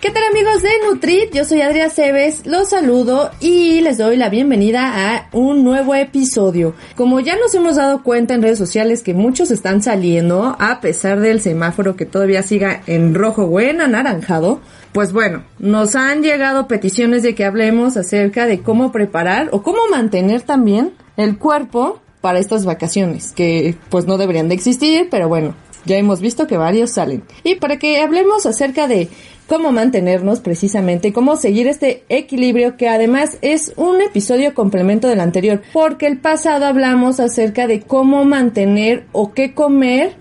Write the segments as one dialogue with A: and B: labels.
A: ¿Qué tal amigos de Nutrit? Yo soy Adriana Cebes, los saludo y les doy la bienvenida a un nuevo episodio. Como ya nos hemos dado cuenta en redes sociales que muchos están saliendo, a pesar del semáforo que todavía siga en rojo o en anaranjado, pues bueno, nos han llegado peticiones de que hablemos acerca de cómo preparar o cómo mantener también el cuerpo para estas vacaciones, que pues no deberían de existir, pero bueno, ya hemos visto que varios salen. Y para que hablemos acerca de cómo mantenernos precisamente, cómo seguir este equilibrio que además es un episodio complemento del anterior, porque el pasado hablamos acerca de cómo mantener o qué comer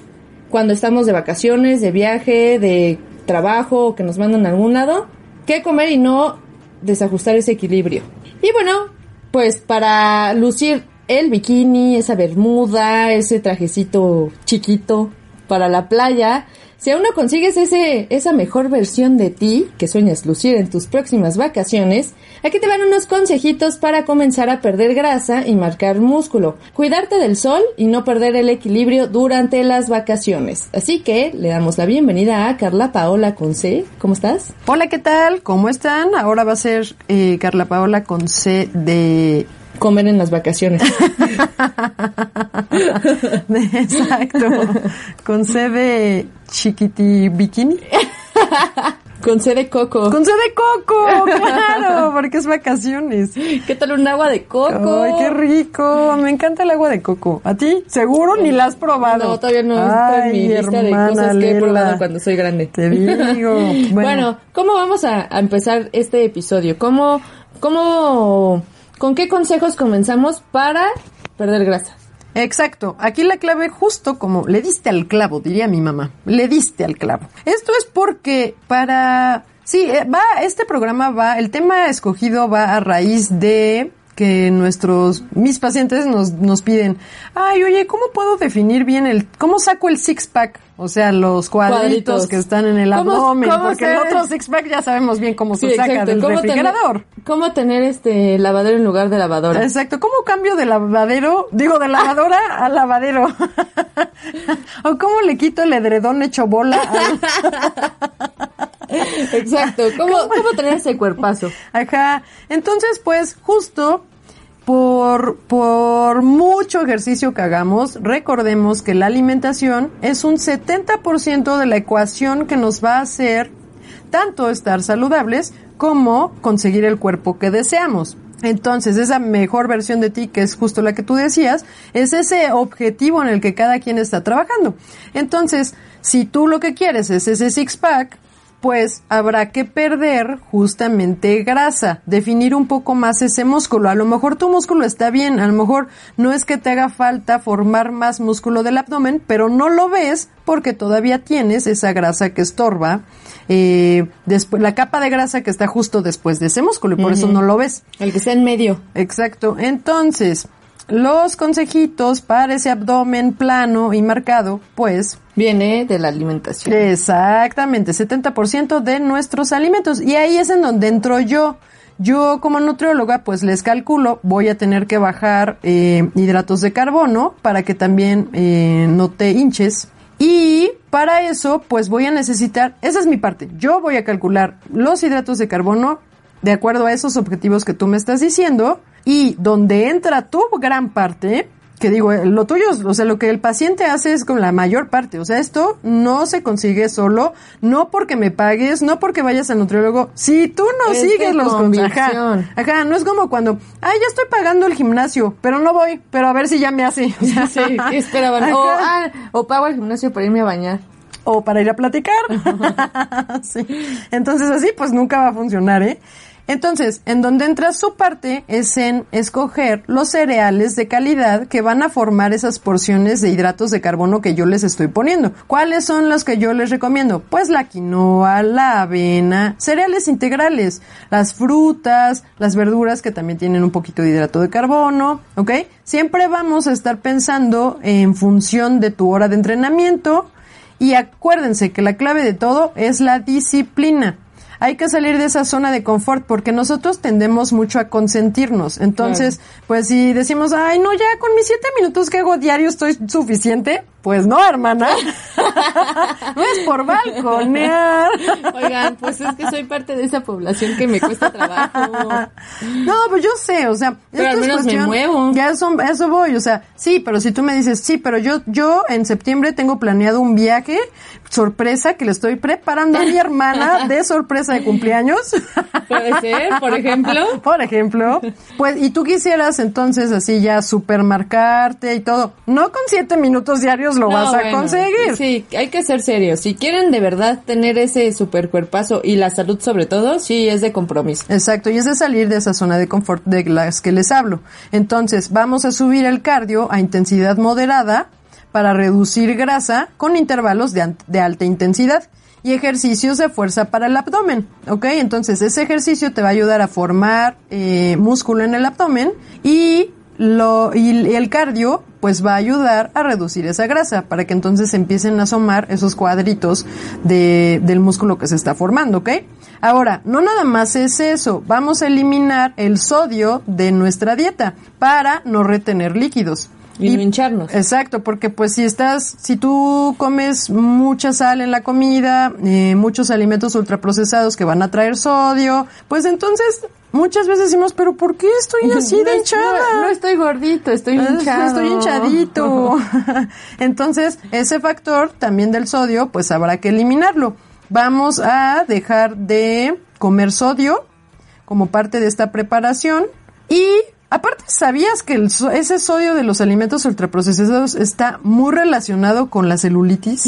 A: cuando estamos de vacaciones, de viaje, de trabajo o que nos mandan a algún lado, qué comer y no desajustar ese equilibrio. Y bueno, pues para lucir el bikini, esa bermuda, ese trajecito chiquito para la playa, si aún no consigues ese, esa mejor versión de ti que sueñas lucir en tus próximas vacaciones, aquí te van unos consejitos para comenzar a perder grasa y marcar músculo, cuidarte del sol y no perder el equilibrio durante las vacaciones. Así que le damos la bienvenida a Carla Paola con C. ¿Cómo estás?
B: Hola, ¿qué tal? ¿Cómo están? Ahora va a ser eh, Carla Paola con C de
A: comer en las vacaciones.
B: Exacto. Con C de chiquiti bikini.
A: Con C de coco.
B: Con C de coco, claro, porque es vacaciones.
A: ¿Qué tal un agua de coco?
B: Ay, qué rico. Me encanta el agua de coco. ¿A ti? ¿Seguro ni la has probado?
A: No, todavía no está en mi lista de cosas que he probado cuando soy grande.
B: Te digo.
A: Bueno, bueno ¿cómo vamos a, a empezar este episodio? ¿Cómo, cómo ¿Con qué consejos comenzamos para perder grasa?
B: Exacto. Aquí la clave justo como le diste al clavo, diría mi mamá. Le diste al clavo. Esto es porque para... Sí, eh, va, este programa va, el tema escogido va a raíz de que nuestros, mis pacientes nos, nos piden, ay, oye, ¿cómo puedo definir bien el, cómo saco el six pack? O sea, los cuadritos, que están en el abdomen, porque el otro six pack ya sabemos bien cómo se saca del refrigerador.
A: ¿Cómo tener este lavadero en lugar de lavadora?
B: Exacto, ¿cómo cambio de lavadero, digo de lavadora a lavadero? o cómo le quito el edredón hecho bola
A: Exacto, ¿Cómo, ¿cómo tener ese cuerpazo?
B: Ajá, entonces pues justo por, por mucho ejercicio que hagamos, recordemos que la alimentación es un 70% de la ecuación que nos va a hacer tanto estar saludables como conseguir el cuerpo que deseamos. Entonces, esa mejor versión de ti, que es justo la que tú decías, es ese objetivo en el que cada quien está trabajando. Entonces, si tú lo que quieres es ese six-pack, pues habrá que perder justamente grasa, definir un poco más ese músculo. A lo mejor tu músculo está bien, a lo mejor no es que te haga falta formar más músculo del abdomen, pero no lo ves porque todavía tienes esa grasa que estorba, eh, después, la capa de grasa que está justo después de ese músculo y por eso no lo ves.
A: El que está en medio.
B: Exacto. Entonces, los consejitos para ese abdomen plano y marcado, pues...
A: Viene de la alimentación.
B: Exactamente, 70% de nuestros alimentos. Y ahí es en donde entro yo. Yo como nutrióloga, pues les calculo, voy a tener que bajar eh, hidratos de carbono para que también eh, no te hinches. Y para eso, pues voy a necesitar, esa es mi parte, yo voy a calcular los hidratos de carbono de acuerdo a esos objetivos que tú me estás diciendo y donde entra tu gran parte que digo, eh, lo tuyo, o sea, lo que el paciente hace es con la mayor parte. O sea, esto no se consigue solo, no porque me pagues, no porque vayas al nutriólogo. Si tú no
A: Es
B: sigues los consejos. Ajá, no es como cuando, ay, ya estoy pagando el gimnasio, pero no voy, pero a ver si ya me hace. O sea,
A: Sí, ¿qué esperaban? O, ah, o pago al gimnasio para irme a bañar.
B: o para ir a platicar. Sí. Entonces así pues nunca va a funcionar, ¿eh? Entonces, en donde entra su parte es en escoger los cereales de calidad que van a formar esas porciones de hidratos de carbono que yo les estoy poniendo. ¿Cuáles son los que yo les recomiendo? Pues la quinoa, la avena, cereales integrales, las frutas, las verduras que también tienen un poquito de hidrato de carbono, ¿ok? Siempre vamos a estar pensando en función de tu hora de entrenamiento, y acuérdense que la clave de todo es la disciplina. Hay que salir de esa zona de confort porque nosotros tendemos mucho a consentirnos. Entonces, pues si decimos, ay, no, ya con mis siete minutos que hago diario estoy suficiente, pues no, hermana. no es por balconear.
A: Oigan, pues es que soy parte de esa población que me cuesta trabajo.
B: No, pues yo sé, o sea,
A: Pero
B: esto
A: al
B: es
A: menos me
B: cuestión-
A: muevo.
B: Ya eso, eso voy, o sea, sí, pero si tú me dices, sí, pero yo, yo en septiembre tengo planeado un viaje sorpresa que le estoy preparando a mi hermana de sorpresa de cumpleaños.
A: Puede ser, por ejemplo.
B: Por ejemplo, pues, y tú quisieras entonces así ya supermarcarte y todo. No con siete minutos diarios lo
A: No,
B: vas a
A: bueno,
B: conseguir.
A: Sí, hay que ser serios. Si quieren de verdad tener ese super cuerpazo y la salud sobre todo, sí es de compromiso.
B: Exacto, y es de salir de esa zona de confort de las que les hablo. Entonces, vamos a subir el cardio a intensidad moderada para reducir grasa con intervalos de, de alta intensidad y ejercicios de fuerza para el abdomen, ¿ok? Entonces, ese ejercicio te va a ayudar a formar eh, músculo en el abdomen y lo y el cardio pues va a ayudar a reducir esa grasa para que entonces empiecen a asomar esos cuadritos de, del músculo que se está formando, ¿ok? Ahora, no nada más es eso, vamos a eliminar el sodio de nuestra dieta para no retener líquidos.
A: Y no hincharnos.
B: Exacto, porque pues si estás, si tú comes mucha sal en la comida, eh, muchos alimentos ultraprocesados que van a traer sodio, pues entonces muchas veces decimos, pero ¿por qué estoy así de hinchada?
A: No, no estoy gordito, estoy
B: Ah,
A: hinchado.
B: Estoy hinchadito. Entonces, ese factor también del sodio, pues habrá que eliminarlo. Vamos a dejar de comer sodio como parte de esta preparación y aparte, ¿sabías que el ese sodio de los alimentos ultraprocesados está muy relacionado con la celulitis?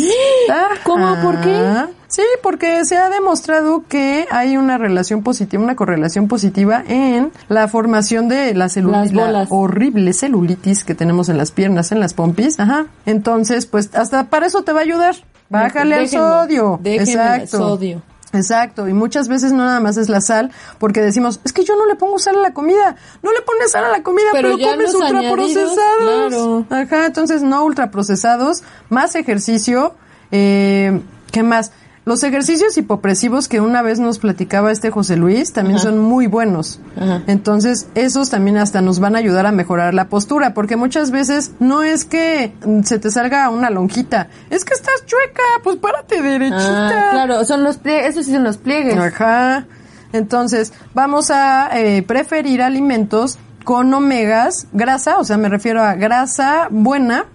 A: ¿Cómo? ¿Por qué?
B: Sí, porque se ha demostrado que hay una relación positiva, una correlación positiva en la formación de la celulitis, la horrible celulitis que tenemos en las piernas, en las pompis. Ajá. Entonces, pues hasta para eso te va a ayudar. Bájale al sodio. Exacto.
A: sodio.
B: Exacto, y muchas veces no nada más es la sal, porque decimos, es que yo no le pongo sal a la comida, no le pones sal a la comida,
A: Pero
B: comes ultraprocesados.
A: claro.
B: Ajá, entonces no ultraprocesados, más ejercicio, eh, ¿qué más? Los ejercicios hipopresivos que una vez nos platicaba este José Luis también
A: Ajá.
B: son muy buenos.
A: Ajá.
B: Entonces, esos también hasta nos van a ayudar a mejorar la postura, porque muchas veces no es que mm, se te salga una lonjita, es que estás chueca, pues párate derechita.
A: Ah, claro, son los pliegues, eso sí son los pliegues.
B: Ajá. Entonces, vamos a eh, preferir alimentos con omegas, grasa, o sea, me refiero a grasa buena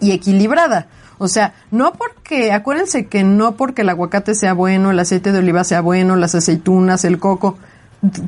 B: y equilibrada. O sea, no porque, acuérdense que no porque el aguacate sea bueno, el aceite de oliva sea bueno, las aceitunas, el coco,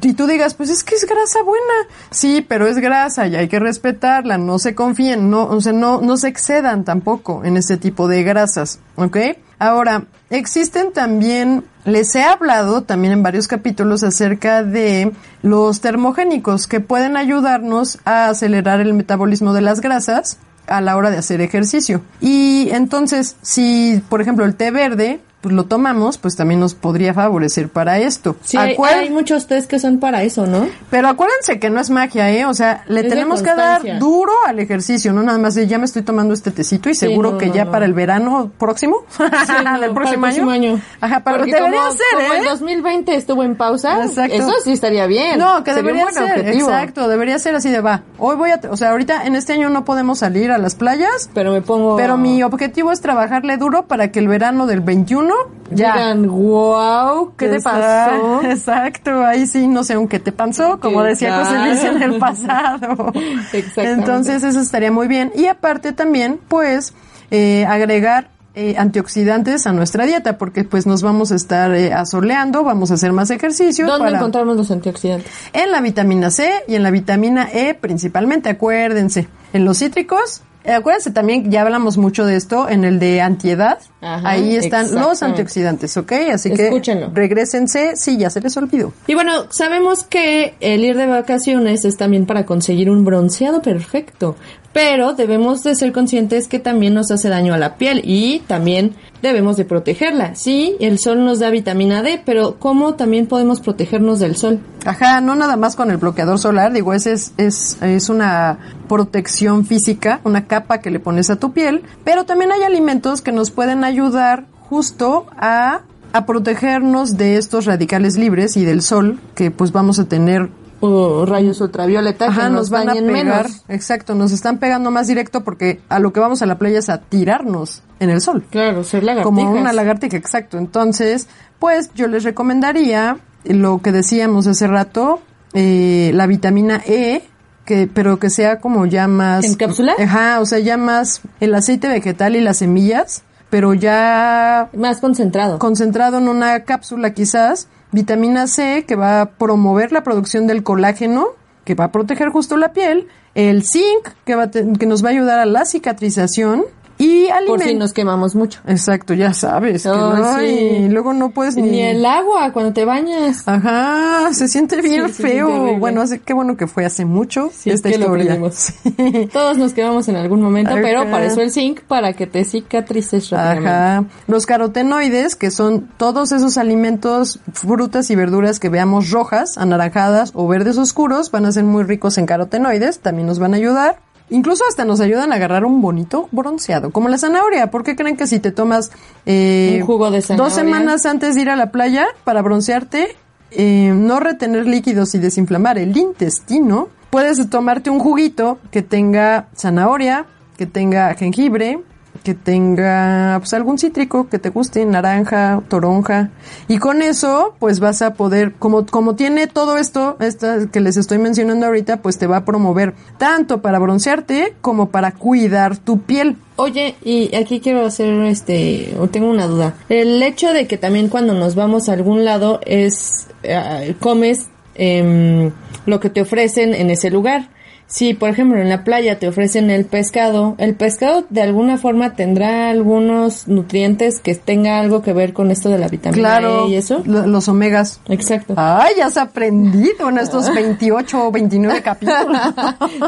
B: y tú digas, pues es que es grasa buena. Sí, pero es grasa y hay que respetarla, no se confíen, no, o sea, no, no se excedan tampoco en ese tipo de grasas, ¿ok? Ahora, existen también, les he hablado también en varios capítulos acerca de los termogénicos que pueden ayudarnos a acelerar el metabolismo de las grasas a la hora de hacer ejercicio. Y entonces, si por ejemplo el té verde, pues lo tomamos, pues también nos podría favorecer para esto.
A: Sí, hay,
B: Acuer-
A: hay muchos test que son para eso, ¿no?
B: Pero acuérdense que no es magia, ¿eh? O sea, le
A: Es
B: tenemos que dar duro al ejercicio, no nada más de ya me estoy tomando este tecito y seguro
A: no,
B: que
A: no,
B: ya
A: no.
B: para el verano próximo,
A: Sí,
B: del
A: para
B: próximo,
A: el próximo año.
B: Ajá, pero
A: Porque
B: debería
A: como,
B: ser,
A: como
B: ¿eh?
A: el 2020 estuvo en pausa,
B: Exacto.
A: eso sí estaría bien.
B: No, que
A: Sería un
B: debería
A: buen
B: ser,
A: objetivo.
B: exacto, debería ser así de va. Hoy voy a, o sea, ahorita en este año no podemos salir a las playas,
A: Pero me pongo...
B: pero mi objetivo es trabajarle duro para que el verano del 21 uno, ya.
A: Digan, wow, ¿qué te pasó?
B: Exacto, ahí sí no sé un qué te pasó, como decía José Luis en el pasado. Entonces eso estaría muy bien. Y aparte también, pues, eh, agregar eh, antioxidantes a nuestra dieta, porque pues nos vamos a estar eh, asoleando, vamos a hacer más ejercicio.
A: ¿Dónde
B: para-
A: encontramos los antioxidantes?
B: En la vitamina C y en la vitamina E principalmente, acuérdense. En los cítricos, acuérdense también, ya hablamos mucho de esto, en el de antiedad,
A: Ajá,
B: ahí están los antioxidantes, ¿ok? Así que
A: Escúchenlo.
B: regrésense, sí, ya se les olvidó.
A: Y bueno, sabemos que el ir de vacaciones es también para conseguir un bronceado perfecto, pero debemos de ser conscientes que también nos hace daño a la piel y también debemos de protegerla. Sí, el sol nos da vitamina D, pero ¿cómo también podemos protegernos del sol?
B: Ajá, no nada más con el bloqueador solar, digo, ese es, es, es una protección física, una capa que le pones a tu piel, pero también hay alimentos que nos pueden ayudar justo a, a protegernos de estos radicales libres y del sol que pues vamos a tener
A: O rayos ultravioleta
B: Ajá,
A: que
B: nos, van a pegar,
A: menos.
B: exacto, nos están pegando más directo porque a lo que vamos a la playa es a tirarnos en el sol.
A: Claro, ser lagartijas.
B: Como una lagartija, exacto. Entonces, pues yo les recomendaría lo que decíamos hace rato, eh, la vitamina E, que, pero que sea como ya más...
A: ¿En cápsula?
B: Ajá, o sea, ya más el aceite vegetal y las semillas, pero ya
A: Más concentrado.
B: concentrado en una cápsula quizás, vitamina C que va a promover la producción del colágeno, que va a proteger justo la piel, el zinc que, va que nos va a ayudar a la cicatrización y
A: por si nos quemamos mucho.
B: Exacto, ya sabes. que
A: Ay,
B: no,
A: sí.
B: y luego no puedes ni...
A: Ni el agua cuando te bañas.
B: Ajá, se siente bien
A: Sí, siente
B: feo. bueno, hace, qué bueno que fue hace mucho
A: Sí,
B: esta
A: que lo
B: historia. Sí.
A: Todos nos quedamos en algún momento,
B: Ajá.
A: pero para eso el zinc, para que te cicatrices rápidamente.
B: Ajá. Los carotenoides, que son todos esos alimentos, frutas y verduras que veamos rojas, anaranjadas o verdes oscuros, van a ser muy ricos en carotenoides, también nos van a ayudar. Incluso hasta nos ayudan a agarrar un bonito bronceado, como la zanahoria. ¿Por qué creen que si te tomas eh,
A: Un jugo de zanahoria.
B: dos semanas antes de ir a la playa para broncearte, eh, no retener líquidos y desinflamar el intestino, puedes tomarte un juguito que tenga zanahoria, que tenga jengibre, que tenga pues algún cítrico que te guste, naranja, toronja, y con eso pues vas a poder, como, como tiene todo esto, esta que les estoy mencionando ahorita, pues te va a promover tanto para broncearte como para cuidar tu piel.
A: Oye, y aquí quiero hacer este, o tengo una duda. El hecho de que también cuando nos vamos a algún lado es, eh, comes em, lo que te ofrecen en ese lugar. Si, por ejemplo, en la playa te ofrecen el pescado, el pescado de alguna forma tendrá algunos nutrientes que tenga algo que ver con esto de la vitamina
B: Claro,
A: E y eso.
B: lo- los omegas.
A: Exacto.
B: Ay, ya has aprendido en estos 28 o 29 capítulos.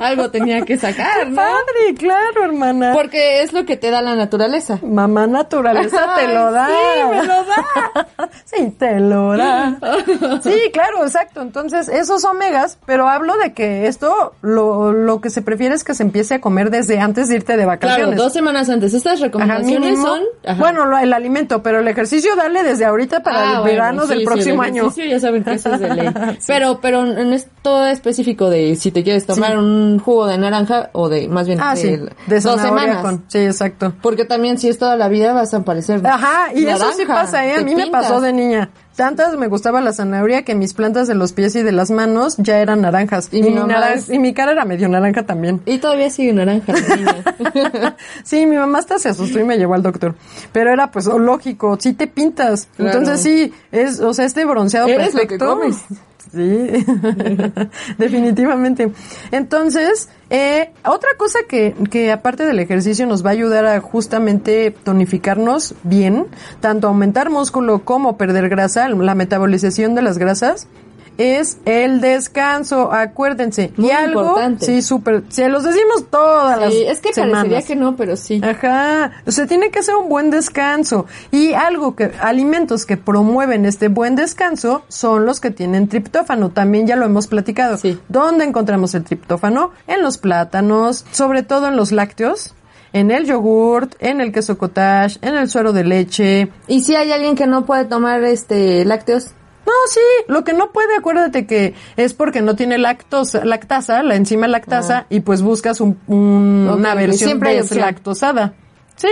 A: algo tenía que sacar, ¿no?
B: Padre, claro, hermana.
A: Porque es lo que te da la naturaleza.
B: Mamá naturaleza te lo da.
A: Sí, me lo da.
B: Sí, te lo da. Sí, claro, exacto. Entonces, esos omegas, pero hablo de que esto, lo, lo que se prefiere es que se empiece a comer desde antes de irte de vacaciones.
A: Claro, dos semanas antes. Estas recomendaciones son... ajá.
B: Bueno, lo- el alimento, pero el ejercicio dale desde ahorita para
A: Ah,
B: el
A: bueno,
B: verano
A: sí,
B: del
A: sí,
B: próximo
A: el
B: año.
A: Ya saben que eso es de ley. Pero, pero en esto específico de si te quieres tomar un jugo de naranja o de, más bien,
B: Ah,
A: de,
B: de
A: dos semanas.
B: con- Sí, exacto.
A: Porque también si es toda la vida vas a parecer
B: Ajá, y eso sí pasa, ¿eh? A mí me pasó de niña. Tantas me gustaba la zanahoria que mis plantas de los pies y de las manos ya eran naranjas.
A: Y mi
B: mi,
A: mamá
B: naran-
A: es-
B: y mi cara era medio naranja también.
A: Y todavía sigue naranja
B: sí, mi mamá hasta se asustó y me llevó al doctor. Pero era pues lógico, sí te pintas.
A: Claro.
B: Entonces sí, es, o sea, este bronceado
A: Eres lo que
B: perfecto.
A: comes.
B: Sí, definitivamente. Entonces, eh, otra cosa que, que aparte del ejercicio nos va a ayudar a justamente tonificarnos bien, tanto aumentar músculo como perder grasa, la metabolización de las grasas, es el descanso, acuérdense.
A: Muy
B: y algo,
A: importante.
B: sí, súper, se los decimos todas las
A: Sí, es que parecería que no, pero sí.
B: Ajá, o sea, tiene que hacer un buen descanso. Y algo que, alimentos que promueven este buen descanso son los que tienen triptófano. También ya lo hemos platicado.
A: Sí.
B: ¿Dónde encontramos el triptófano? En los plátanos, sobre todo en los lácteos, en el yogurt, en el queso cottage, en el suero de leche.
A: Y si hay alguien que no puede tomar este lácteos,
B: No, sí, lo que no puede, acuérdate que es porque no tiene lactosa, lactasa, la enzima lactasa, y pues buscas un- un- una versión
A: siempre
B: deslactosada. Sí,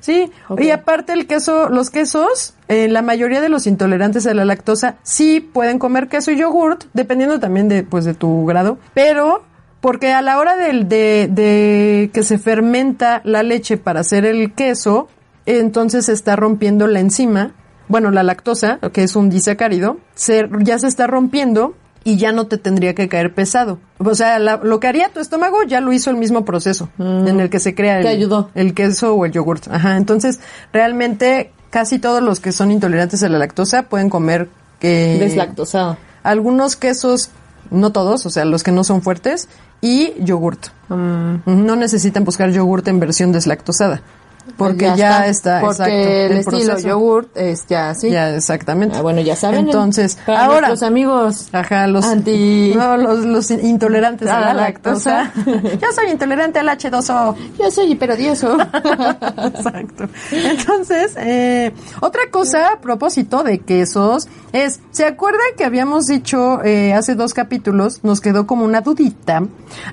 B: sí. Y aparte el queso, los quesos, eh, la mayoría de los intolerantes a la lactosa sí pueden comer queso y yogurt, dependiendo también de, pues, de tu grado, pero porque a la hora del- de, de que se fermenta la leche para hacer el queso, entonces se está rompiendo la enzima, bueno, la lactosa, que es un disacárido, se, ya se está rompiendo y ya no te tendría que caer pesado. O sea, la- lo que haría tu estómago ya lo hizo el mismo proceso en el que se crea el,
A: ayudó.
B: el queso o el yogurt. Ajá, entonces realmente casi todos los que son intolerantes a la lactosa pueden comer eh,
A: Deslactosado.
B: algunos quesos, no todos, o sea, los que no son fuertes, y yogurt.
A: Mm.
B: No necesitan buscar yogurt en versión deslactosada, porque ya, está,
A: Porque
B: exacto,
A: el, estilo
B: proceso.
A: yogurt es ya así.
B: Ya, exactamente.
A: Ah, bueno, ya saben.
B: Entonces,
A: para
B: ahora,
A: nuestros amigos
B: Ajá, los,
A: Anti-
B: no, los, los intolerantes a,
A: A
B: la
A: la
B: lactosa. Yo soy intolerante al H2O.
A: Yo soy hiperodioso.
B: Exacto. Entonces, eh, otra cosa a propósito de quesos es, ¿se acuerdan que habíamos dicho eh, hace dos capítulos, nos quedó como una dudita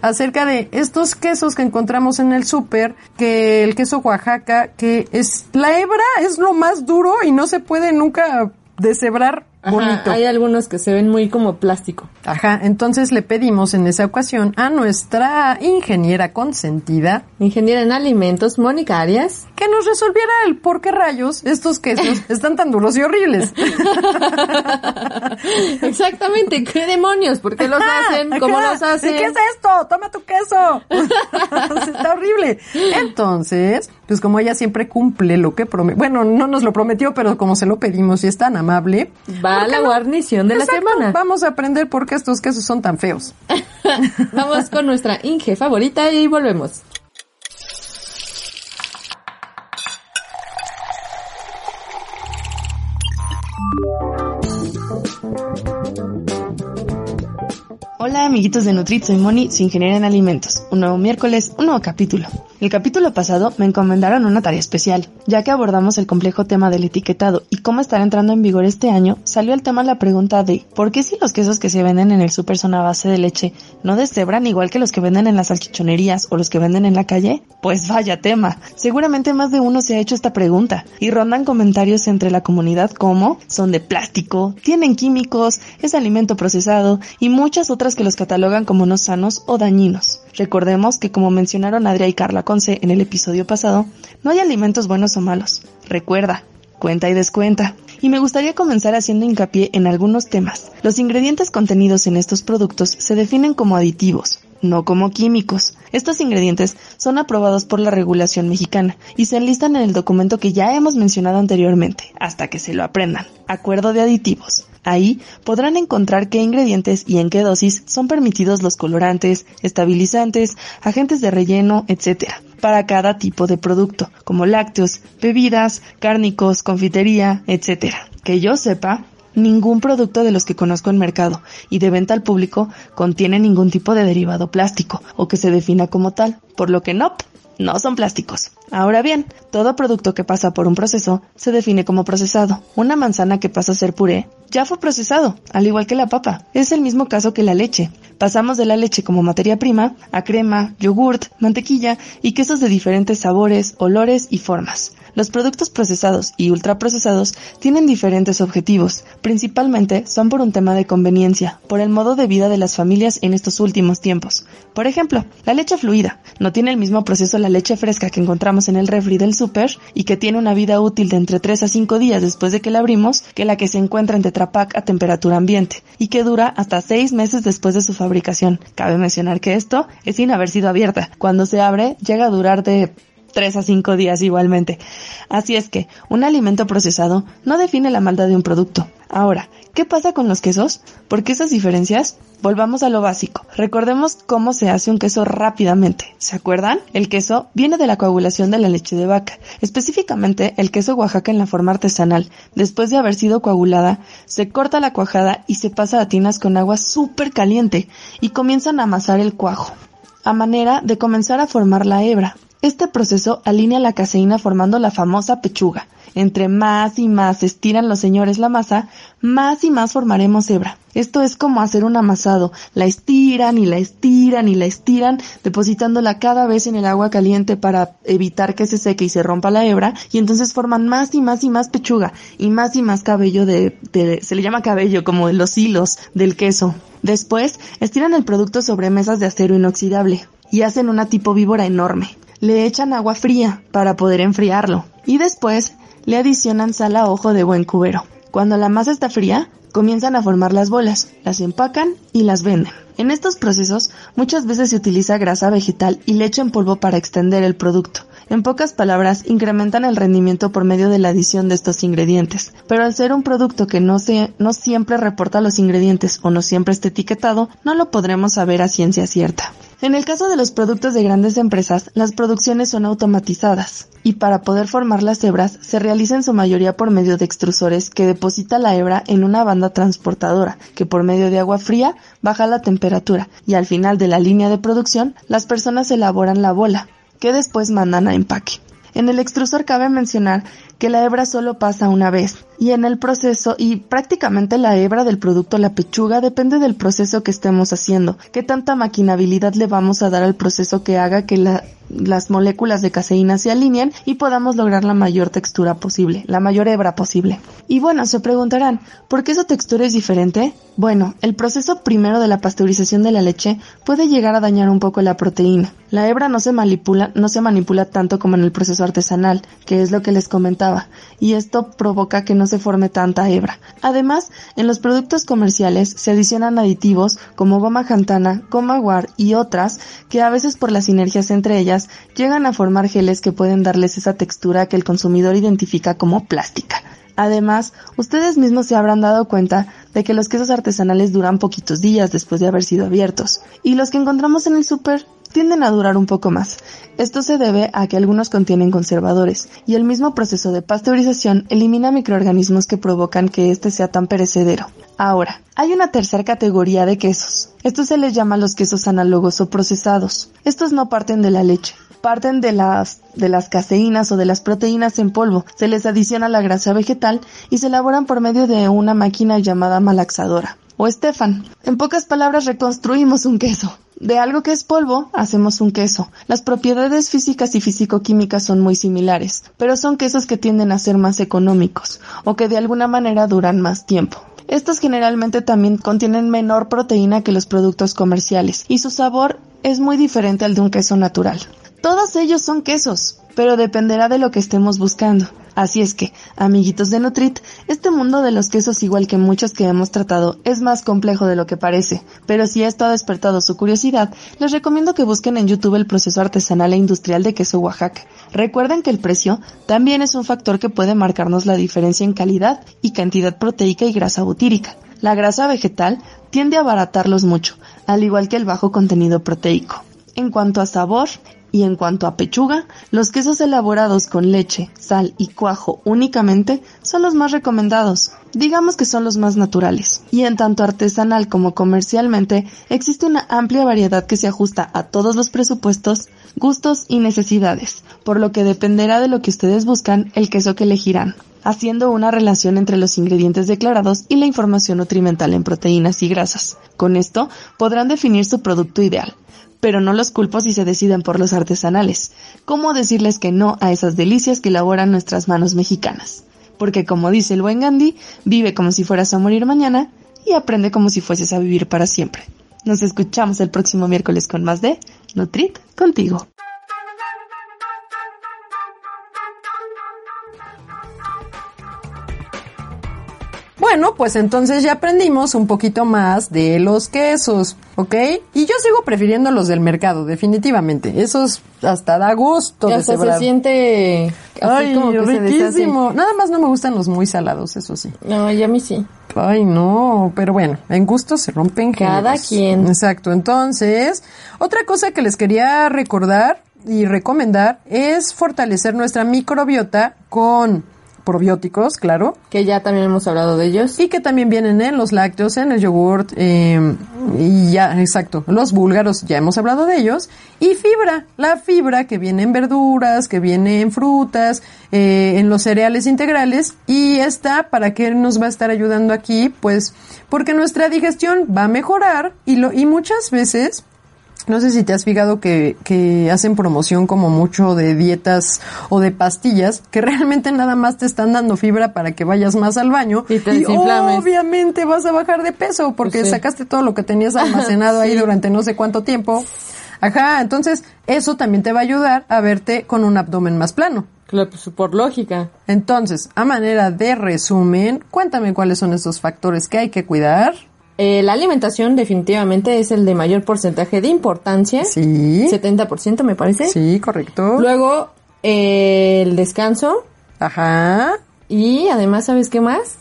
B: acerca de estos quesos que encontramos en el súper, que el queso Oaxaca, que es, la hebra es lo más duro y no se puede nunca deshebrar
A: Ajá,
B: bonito.
A: hay algunos que se ven muy como plástico.
B: Ajá, entonces le pedimos en esa ocasión a nuestra ingeniera consentida
A: Ingeniera en alimentos, Mónica Arias.
B: que nos resolviera el por qué rayos estos quesos están tan duros y horribles.
A: Exactamente, ¿qué demonios? ¿Por qué los hacen? ¿Cómo
B: Ajá,
A: los hacen?
B: ¿Qué es esto? Toma tu queso. Está horrible. Entonces, pues como ella siempre cumple lo que prometió, bueno, no nos lo prometió, pero como se lo pedimos y es tan amable,
A: Va
B: ¿por qué
A: la
B: no?
A: guarnición de
B: Exacto,
A: la semana.
B: Vamos a aprender por qué estos quesos son tan feos.
A: Vamos con nuestra Inge favorita y volvemos.
C: Hola amiguitos de Nutrit, soy Moni, su ingeniera en alimentos. Un nuevo miércoles, un nuevo capítulo. El capítulo pasado me encomendaron una tarea especial, ya que abordamos el complejo tema del etiquetado y cómo estará entrando en vigor este año, salió al tema la pregunta de ¿por qué si los quesos que se venden en el súper son a base de leche no deshebran igual que los que venden en las salchichonerías o los que venden en la calle? Pues vaya tema. Seguramente más de uno se ha hecho esta pregunta y rondan comentarios entre la comunidad como son de plástico, tienen químicos, es alimento procesado y muchas otras que los catalogan como no sanos o dañinos. Recordemos que como mencionaron Adria y Carla Conce en el episodio pasado, no hay alimentos buenos o malos. Recuerda, cuenta y descuenta. Y me gustaría comenzar haciendo hincapié en algunos temas. Los ingredientes contenidos en estos productos se definen como aditivos, no como químicos. Estos ingredientes son aprobados por la regulación mexicana y se enlistan en el documento que ya hemos mencionado anteriormente, hasta que se lo aprendan. Acuerdo de aditivos. Ahí podrán encontrar qué ingredientes y en qué dosis son permitidos los colorantes, estabilizantes, agentes de relleno, etc. para cada tipo de producto, como lácteos, bebidas, cárnicos, confitería, etc. Que yo sepa, ningún producto de los que conozco en mercado y de venta al público contiene ningún tipo de derivado plástico o que se defina como tal, por lo que no, no son plásticos. Ahora bien, todo producto que pasa por un proceso se define como procesado. Una manzana que pasa a ser puré ya fue procesado, al igual que la papa. Es el mismo caso que la leche. Pasamos de la leche como materia prima a crema, yogurt, mantequilla y quesos de diferentes sabores, olores y formas. Los productos procesados y ultraprocesados tienen diferentes objetivos. Principalmente son por un tema de conveniencia, por el modo de vida de las familias en estos últimos tiempos. Por ejemplo, la leche fluida no tiene el mismo proceso la leche fresca que encontramos en el refri del súper y que tiene una vida útil de entre 3 a 5 días después de que la abrimos que la que se encuentra en Tetra Pak a temperatura ambiente y que dura hasta 6 meses después de su fabricación. Cabe mencionar que esto es sin haber sido abierta. Cuando se abre llega a durar de 3 a 5 días igualmente. Así es que un alimento procesado no define la maldad de un producto. Ahora, ¿qué pasa con los quesos? ¿Por qué esas diferencias? Volvamos a lo básico. Recordemos cómo se hace un queso rápidamente. ¿Se acuerdan? El queso viene de la coagulación de la leche de vaca, específicamente el queso Oaxaca en la forma artesanal. Después de haber sido coagulada, se corta la cuajada y se pasa a tinas con agua súper caliente y comienzan a amasar el cuajo, a manera de comenzar a formar la hebra. Este proceso alinea la caseína formando la famosa pechuga. Entre más y más estiran los señores la masa, más y más formaremos hebra. Esto es como hacer un amasado. La estiran y la estiran y la estiran, depositándola cada vez en el agua caliente para evitar que se seque y se rompa la hebra, y entonces forman más y más y más pechuga y más y más cabello de, de se le llama cabello como los hilos del queso. Después, estiran el producto sobre mesas de acero inoxidable y hacen una tipo víbora enorme le echan agua fría para poder enfriarlo y después le adicionan sal a ojo de buen cubero. Cuando la masa está fría, comienzan a formar las bolas, las empacan y las venden. En estos procesos muchas veces se utiliza grasa vegetal y leche en polvo para extender el producto. En pocas palabras, incrementan el rendimiento por medio de la adición de estos ingredientes. Pero al ser un producto que no, se, no siempre reporta los ingredientes o no siempre está etiquetado, no lo podremos saber a ciencia cierta. En el caso de los productos de grandes empresas, las producciones son automatizadas y para poder formar las hebras se realiza en su mayoría por medio de extrusores que deposita la hebra en una banda transportadora que por medio de agua fría baja la temperatura y al final de la línea de producción las personas elaboran la bola que después mandan a empaque. En el extrusor cabe mencionar que la hebra solo pasa una vez y en el proceso y prácticamente la hebra del producto la pechuga depende del proceso que estemos haciendo, qué tanta maquinabilidad le vamos a dar al proceso que haga que las moléculas de caseína se alineen y podamos lograr la mayor textura posible, la mayor hebra posible. Y bueno, se preguntarán, ¿por qué esa textura es diferente? Bueno, el proceso primero de la pasteurización de la leche puede llegar a dañar un poco la proteína. La hebra no se manipula, no se manipula tanto como en el proceso artesanal, que es lo que les comentaba, y esto provoca que no se forme tanta hebra. Además, en los productos comerciales se adicionan aditivos como goma jantana, goma guar y otras que a veces por las sinergias entre ellas llegan a formar geles que pueden darles esa textura que el consumidor identifica como plástica. Además, ustedes mismos se habrán dado cuenta de que los quesos artesanales duran poquitos días después de haber sido abiertos, y los que encontramos en el súper tienden a durar un poco más. Esto se debe a que algunos contienen conservadores, y el mismo proceso de pasteurización elimina microorganismos que provocan que éste sea tan perecedero. Ahora, hay una tercera categoría de quesos. Estos se les llama los quesos análogos o procesados. Estos no parten de la leche, parten de las, de las caseínas o de las proteínas en polvo, se les adiciona la grasa vegetal y se elaboran por medio de una máquina llamada malaxadora o Estefan. En pocas palabras reconstruimos un queso. De algo que es polvo, hacemos un queso. Las propiedades físicas y físico-químicas son muy similares, pero son quesos que tienden a ser más económicos o que de alguna manera duran más tiempo. Estos generalmente también contienen menor proteína que los productos comerciales y su sabor es muy diferente al de un queso natural. Todos ellos son quesos, pero dependerá de lo que estemos buscando. Así es que, amiguitos de Nutrit, este mundo de los quesos, igual que muchos que hemos tratado, es más complejo de lo que parece, pero si esto ha despertado su curiosidad, les recomiendo que busquen en YouTube el proceso artesanal e industrial de queso Oaxaca. Recuerden que el precio también es un factor que puede marcarnos la diferencia en calidad y cantidad proteica y grasa butírica. La grasa vegetal tiende a abaratarlos mucho, al igual que el bajo contenido proteico. En cuanto a sabor, y en cuanto a pechuga, los quesos elaborados con leche, sal y cuajo únicamente son los más recomendados. Digamos que son los más naturales. Y en tanto artesanal como comercialmente, existe una amplia variedad que se ajusta a todos los presupuestos, gustos y necesidades, por lo que dependerá de lo que ustedes buscan el queso que elegirán haciendo una relación entre los ingredientes declarados y la información nutrimental en proteínas y grasas. Con esto podrán definir su producto ideal, pero no los culpo si se deciden por los artesanales. ¿Cómo decirles que no a esas delicias que elaboran nuestras manos mexicanas? Porque como dice el buen Gandhi, vive como si fueras a morir mañana y aprende como si fueses a vivir para siempre. Nos escuchamos el próximo miércoles con más de Nutrit contigo.
B: Bueno, pues entonces ya aprendimos un poquito más de los quesos, ¿ok? Y yo sigo prefiriendo los del mercado, definitivamente. Esos hasta da gusto
A: Ya
B: de
A: se, siente así
B: Ay,
A: como que se
B: riquísimo. Nada más no me gustan los muy salados, eso sí.
A: No, y a mí sí.
B: Ay, no, pero bueno, en gusto se rompen
A: Cada
B: géneros.
A: quien.
B: Exacto, entonces, otra cosa que les quería recordar y recomendar es fortalecer nuestra microbiota con probióticos, claro,
A: Que ya también hemos hablado de ellos.
B: y que también vienen en los lácteos, en el yogurt, eh, y ya, exacto, los búlgaros, ya hemos hablado de ellos, y fibra, la fibra que viene en verduras, que viene en frutas, eh, en los cereales integrales, y esta, ¿para qué nos va a estar ayudando aquí? Pues porque nuestra digestión va a mejorar, y, lo, y muchas veces, no sé si te has fijado que, que hacen promoción como mucho de dietas o de pastillas que realmente nada más te están dando fibra para que vayas más al baño
A: Y te
B: obviamente vas a bajar de peso porque
A: Pues sí.
B: sacaste todo lo que tenías almacenado ahí durante no sé cuánto tiempo. Ajá, entonces eso también te va a ayudar a verte con un abdomen más plano.
A: Claro, pues, por lógica.
B: Entonces, a manera de resumen, cuéntame cuáles son esos factores que hay que cuidar.
A: Eh, la alimentación definitivamente es el de mayor porcentaje de importancia.
B: Sí.
A: 70% me parece.
B: Sí, correcto.
A: Luego, eh, el descanso.
B: Ajá.
A: Y además, ¿sabes qué más?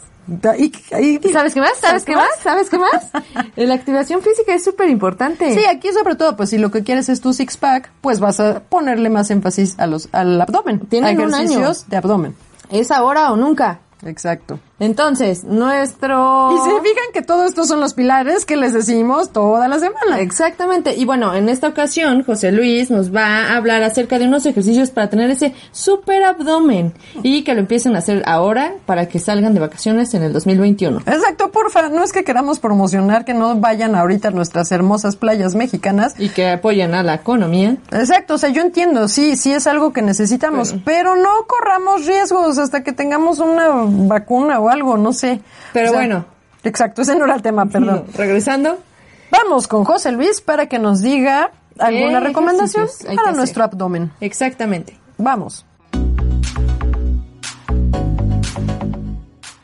B: Y- y-
A: ¿Sabes qué más? ¿Sabes qué más? ¿Sabes qué más? la activación física es súper importante.
B: Sí, aquí sobre todo, pues si lo que quieres es tu six pack, pues vas a ponerle más énfasis a los, al abdomen.
A: Tienen
B: a
A: un
B: ejercicios de abdomen.
A: Es ahora o nunca.
B: Exacto.
A: Entonces, nuestro...
B: Y se fijan que todo estos son los pilares que les decimos toda la semana.
A: Exactamente. Y bueno, en esta ocasión, José Luis nos va a hablar acerca de unos ejercicios para tener ese super abdomen y que lo empiecen a hacer ahora para que salgan de vacaciones en el 2021.
B: Exacto, porfa, no es que queramos promocionar que no vayan ahorita a nuestras hermosas playas mexicanas.
A: Y que apoyen a la economía.
B: Exacto, o sea, yo entiendo, sí, sí es algo que necesitamos, pero no corramos riesgos hasta que tengamos una vacuna o algo, no sé.
A: Pero
B: O sea,
A: bueno.
B: Exacto, ese no era el tema, perdón.
A: Regresando.
B: Vamos con José Luis para que nos diga alguna recomendación para nuestro abdomen.
A: Exactamente.
B: Vamos.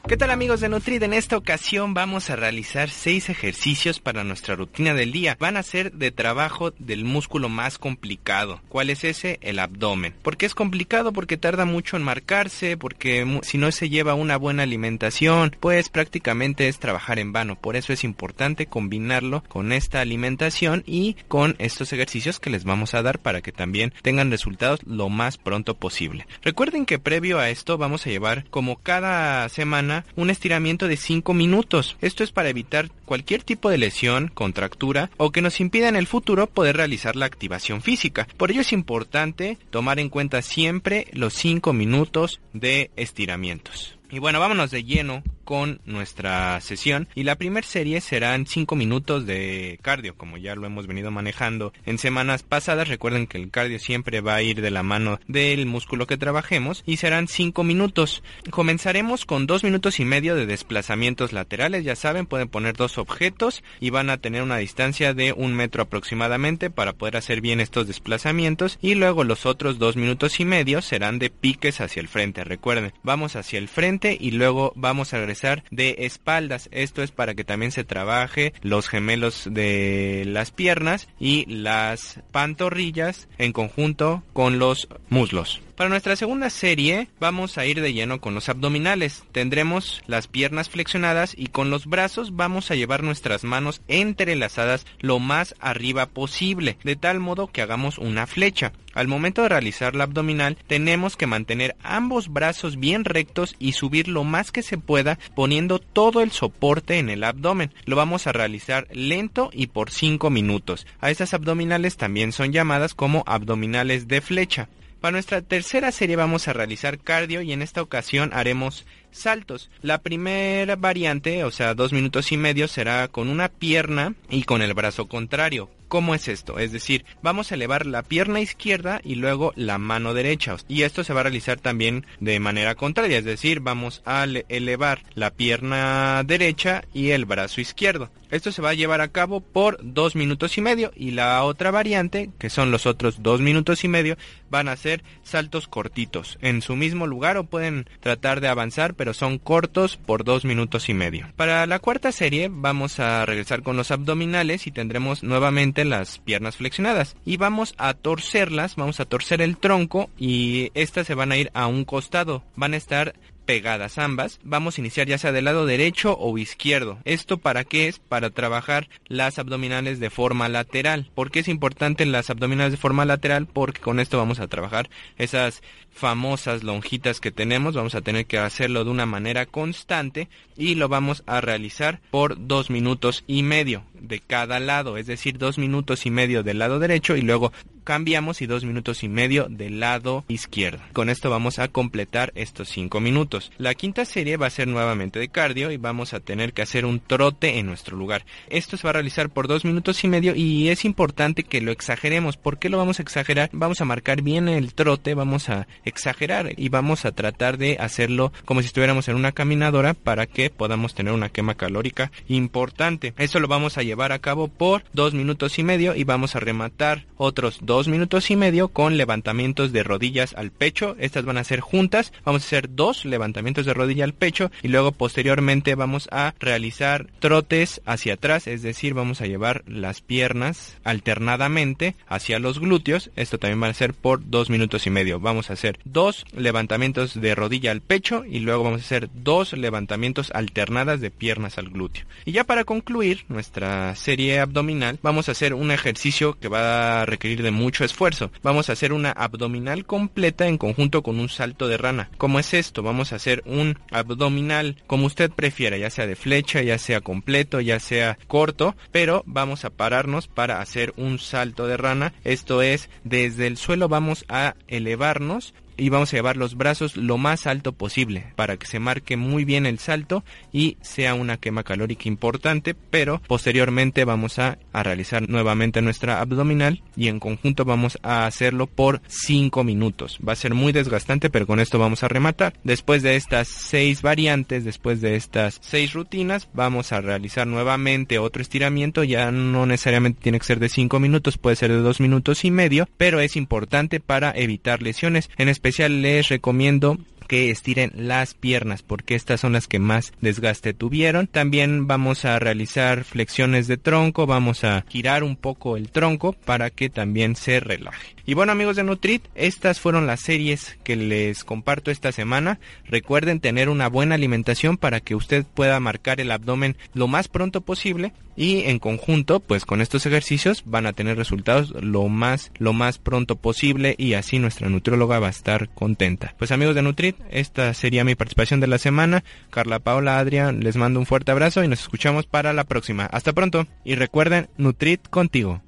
D: ¿Qué tal amigos de Nutrid? En esta ocasión vamos a realizar seis ejercicios para nuestra rutina del día. Van a ser de trabajo del músculo más complicado. ¿Cuál es ese? El abdomen. ¿Por qué es complicado? Porque tarda mucho en marcarse, porque si no se lleva una buena alimentación, pues prácticamente es trabajar en vano. Por eso es importante combinarlo con esta alimentación y con estos ejercicios que les vamos a dar para que también tengan resultados lo más pronto posible. Recuerden que previo a esto vamos a llevar como cada semana un estiramiento de 5 minutos. Esto es para evitar cualquier tipo de lesión, contractura o que nos impida en el futuro poder realizar la activación física. Por ello es importante tomar en cuenta siempre los 5 minutos de estiramientos. Y bueno, vámonos de lleno con nuestra sesión. Y la primera serie serán 5 minutos de cardio como ya lo hemos venido manejando en semanas pasadas. Recuerden que el cardio siempre va a ir de la mano del músculo que trabajemos y serán 5 minutos. Comenzaremos con 2 minutos y medio de desplazamientos laterales. Ya saben pueden poner dos objetos y van a tener una distancia de un metro aproximadamente para poder hacer bien estos desplazamientos. Y luego los otros 2 minutos y medio serán de piques hacia el frente. Recuerden vamos hacia el frente y luego vamos a regresar de espaldas. Esto es para que también se trabaje los gemelos de las piernas y las pantorrillas en conjunto con los muslos. Para nuestra segunda serie vamos a ir de lleno con los abdominales. Tendremos las piernas flexionadas y con los brazos vamos a llevar nuestras manos entrelazadas lo más arriba posible, de tal modo que hagamos una flecha. Al momento de realizar la abdominal tenemos que mantener ambos brazos bien rectos y subir lo más que se pueda poniendo todo el soporte en el abdomen. Lo vamos a realizar lento y por 5 minutos. A estas abdominales también son llamadas como abdominales de flecha. Para nuestra tercera serie vamos a realizar cardio y en esta ocasión haremos saltos. La primera variante, o sea, dos minutos y medio, será con una pierna y con el brazo contrario. ¿Cómo es esto? Es decir, vamos a elevar la pierna izquierda y luego la mano derecha. Y esto se va a realizar también de manera contraria, es decir, vamos a elevar la pierna derecha y el brazo izquierdo. Esto se va a llevar a cabo por dos minutos y medio y la otra variante, que son los otros dos minutos y medio, van a ser saltos cortitos en su mismo lugar o pueden tratar de avanzar, pero son cortos por dos minutos y medio. Para la cuarta serie vamos a regresar con los abdominales y tendremos nuevamente las piernas flexionadas y vamos a torcerlas, vamos a torcer el tronco y estas se van a ir a un costado, van a estar pegadas ambas. Vamos a iniciar ya sea del lado derecho o izquierdo. ¿Esto para qué es? Para trabajar las abdominales de forma lateral. ¿Por qué es importante las abdominales de forma lateral? Porque con esto vamos a trabajar esas famosas lonjitas que tenemos. Vamos a tener que hacerlo de una manera constante y lo vamos a realizar por dos minutos y medio de cada lado, es decir, dos minutos y medio del lado derecho y luego cambiamos y dos minutos y medio del lado izquierdo. Con esto vamos a completar estos cinco minutos. La quinta serie va a ser nuevamente de cardio y vamos a tener que hacer un trote en nuestro lugar. Esto se va a realizar por dos minutos y medio y es importante que lo exageremos. ¿Por qué lo vamos a exagerar? Vamos a marcar bien el trote, vamos a exagerar y vamos a tratar de hacerlo como si estuviéramos en una caminadora para que podamos tener una quema calórica importante. Eso lo vamos a llevar a cabo por dos minutos y medio y vamos a rematar otros dos minutos y medio con levantamientos de rodillas al pecho. Estas van a ser juntas. Vamos a hacer dos levantamientos de rodilla al pecho y luego posteriormente vamos a realizar trotes hacia atrás, es decir, vamos a llevar las piernas alternadamente hacia los glúteos. Esto también va a ser por dos minutos y medio. Vamos a hacer dos levantamientos de rodilla al pecho y luego vamos a hacer dos levantamientos alternadas de piernas al glúteo. Y ya para concluir nuestra serie abdominal, vamos a hacer un ejercicio que va a requerir de mucho esfuerzo. Vamos a hacer una abdominal completa en conjunto con un salto de rana. ¿Cómo es esto? Vamos a hacer un abdominal como usted prefiera, ya sea de flecha, ya sea completo, ya sea corto, pero vamos a pararnos para hacer un salto de rana. Esto es, desde el suelo vamos a elevarnos y vamos a llevar los brazos lo más alto posible para que se marque muy bien el salto y sea una quema calórica importante, pero posteriormente vamos a, realizar nuevamente nuestra abdominal y en conjunto vamos a hacerlo por 5 minutos. Va a ser muy desgastante, pero con esto vamos a rematar. Después de estas 6 variantes, después de estas 6 rutinas, vamos a realizar nuevamente otro estiramiento, ya no necesariamente tiene que ser de 5 minutos, puede ser de 2 minutos y medio, pero es importante para evitar lesiones, en les recomiendo que estiren las piernas porque estas son las que más desgaste tuvieron. También vamos a realizar flexiones de tronco, vamos a girar un poco el tronco para que también se relaje. Y bueno amigos de Nutrit, estas fueron las series que les comparto esta semana. Recuerden tener una buena alimentación para que usted pueda marcar el abdomen lo más pronto posible y en conjunto pues con estos ejercicios van a tener resultados lo más lo más pronto posible y así nuestra nutrióloga va a estar contenta. Pues amigos de Nutrit, esta sería mi participación de la semana. Carla Paula Adrián les mando un fuerte abrazo y nos escuchamos para la próxima. Hasta pronto y recuerden Nutrit contigo.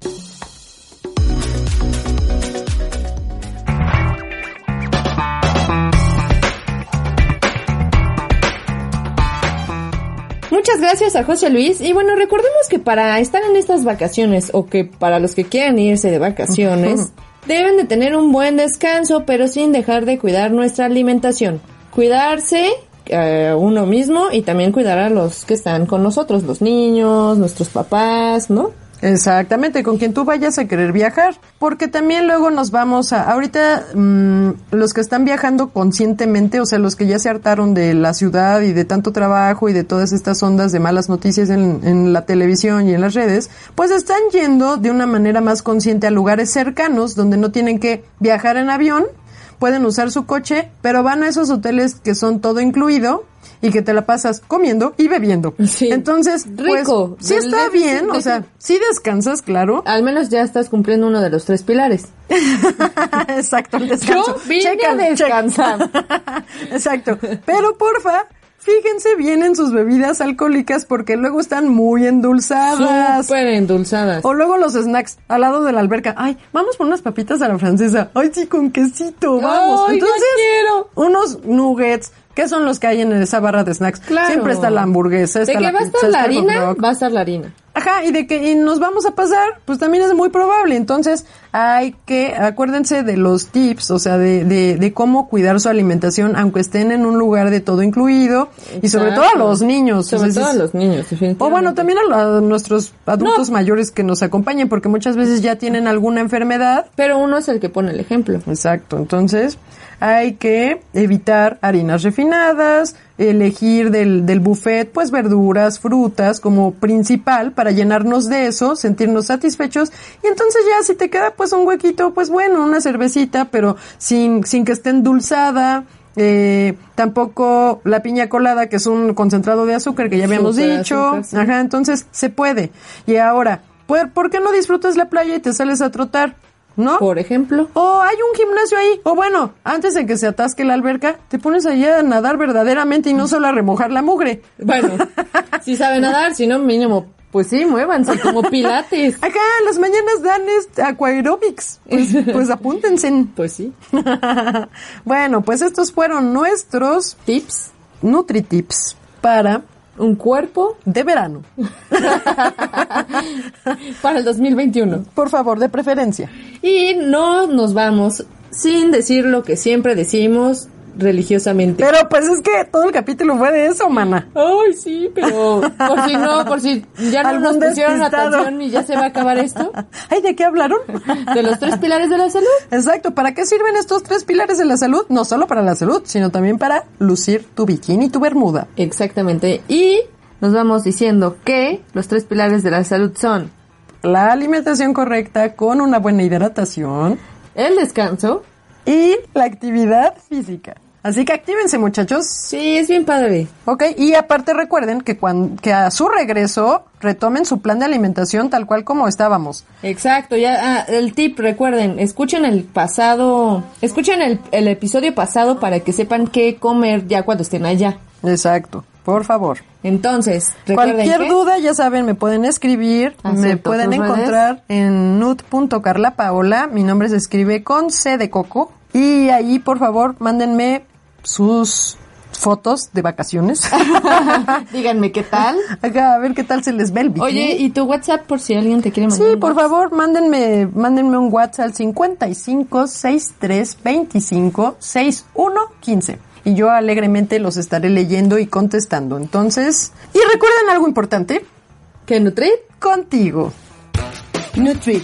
A: Muchas gracias a José Luis. Y bueno, recordemos que para estar en estas vacaciones o que para los que quieran irse de vacaciones, deben de tener un buen descanso, pero sin dejar de cuidar nuestra alimentación. Cuidarse eh, uno mismo y también cuidar a los que están con nosotros, los niños, nuestros papás, ¿no?
B: Exactamente, con quien tú vayas a querer viajar, porque también luego nos vamos a, ahorita mm, los que están viajando conscientemente, o sea, los que ya se hartaron de la ciudad y de tanto trabajo y de todas estas ondas de malas noticias en, en la televisión y en las redes, pues están yendo de una manera más consciente a lugares cercanos donde no tienen que viajar en avión, pueden usar su coche, pero van a esos hoteles que son todo incluido y que te la pasas comiendo y bebiendo. Entonces, pues, rico. sí está bien, o sea, sí descansas, claro.
A: Al menos ya estás cumpliendo uno de los tres pilares.
B: Exacto, el descanso.
A: Yo vine a descansar.
B: Exacto. Pero porfa, fíjense bien en sus bebidas alcohólicas porque luego están muy endulzadas.
A: Súper endulzadas.
B: O luego los snacks al lado de la alberca. Ay, vamos por unas papitas a la francesa. Ay, sí, con quesito, vamos.
A: Ay, Entonces, quiero.
B: unos nuggets, ¿Qué son los que hay en esa barra de snacks?
A: Claro.
B: Siempre está la hamburguesa, está
A: de que
B: la
A: va a estar la harina, va a estar la harina.
B: Ajá, y de que y nos vamos a pasar, pues también es muy probable. Entonces, hay que, acuérdense de los tips, o sea, de, de, de cómo cuidar su alimentación, aunque estén en un lugar de todo incluido, y sobre todo a los niños.
A: Sobre
B: O sea,
A: todo a los niños, definitivamente.
B: o bueno, también a, a nuestros adultos mayores que nos acompañen, porque muchas veces ya tienen alguna enfermedad.
A: Pero uno es el que pone el ejemplo.
B: Exacto, entonces hay que evitar harinas refinadas, elegir del, del buffet pues verduras, frutas como principal para llenarnos de eso, sentirnos satisfechos y entonces ya si te queda pues un huequito, pues bueno, una cervecita, pero sin, sin que esté endulzada, eh, tampoco la piña colada, que es un concentrado de azúcar que ya habíamos dicho.
A: azúcar, sí.
B: Ajá, entonces se puede. Y ahora, ¿por, ¿por qué no disfrutas la playa y te sales a trotar? ¿No?
A: Por ejemplo.
B: O hay un gimnasio ahí. O bueno, antes de que se atasque la alberca, te pones allá a nadar verdaderamente y no solo a remojar la mugre.
A: Bueno, si sabe nadar, si no, mínimo, pues sí, muévanse como pilates.
B: Acá en las mañanas dan este aquaerobics. Pues, pues apúntense.
A: Pues sí.
B: bueno, pues estos fueron nuestros
A: Tips.
B: NutriTips para
A: Un cuerpo
B: de verano.
A: para el 2021.
B: Por favor, de preferencia.
A: Y no nos vamos sin decir lo que siempre decimos religiosamente.
B: Pero pues es que todo el capítulo fue de eso, mana.
A: Ay, sí, pero por si no, por si ya no nos pusieron
B: despistado.
A: atención y ya se va a acabar esto.
B: Ay, ¿de qué hablaron?
A: De los tres pilares de la salud.
B: Exacto, ¿para qué sirven estos tres pilares de la salud? No solo para la salud, sino también para lucir tu bikini y tu bermuda.
A: Exactamente. Y nos vamos diciendo que los tres pilares de la salud son
B: La alimentación correcta con una buena hidratación
A: el descanso.
B: y la actividad física. Así que actívense, muchachos.
A: Sí, es bien padre.
B: Ok, y aparte recuerden que, cuan- que a su regreso retomen su plan de alimentación tal cual como estábamos.
A: Exacto, ya ah, el tip, recuerden, escuchen el pasado, escuchen el, el episodio pasado para que sepan qué comer ya cuando estén allá.
B: Exacto, por favor.
A: Entonces, recuerden
B: Cualquier
A: que-
B: duda, ya saben, me pueden escribir,
A: Acepto
B: me pueden encontrar en nut.carlapaola, mi nombre se escribe con C de coco, y ahí por favor mándenme sus fotos de vacaciones.
A: díganme qué tal.
B: Acá a ver qué tal se les ve el bikini.
A: Oye, ¿y tu WhatsApp por si alguien te quiere mandar?
B: Sí,
A: un
B: por favor, mándenme, mándenme un WhatsApp al 55 63 25 61 15. Y yo alegremente los estaré leyendo y contestando. Entonces, y recuerden algo importante,
A: ¿Qué Nutrit?
B: contigo.
E: Nutrit,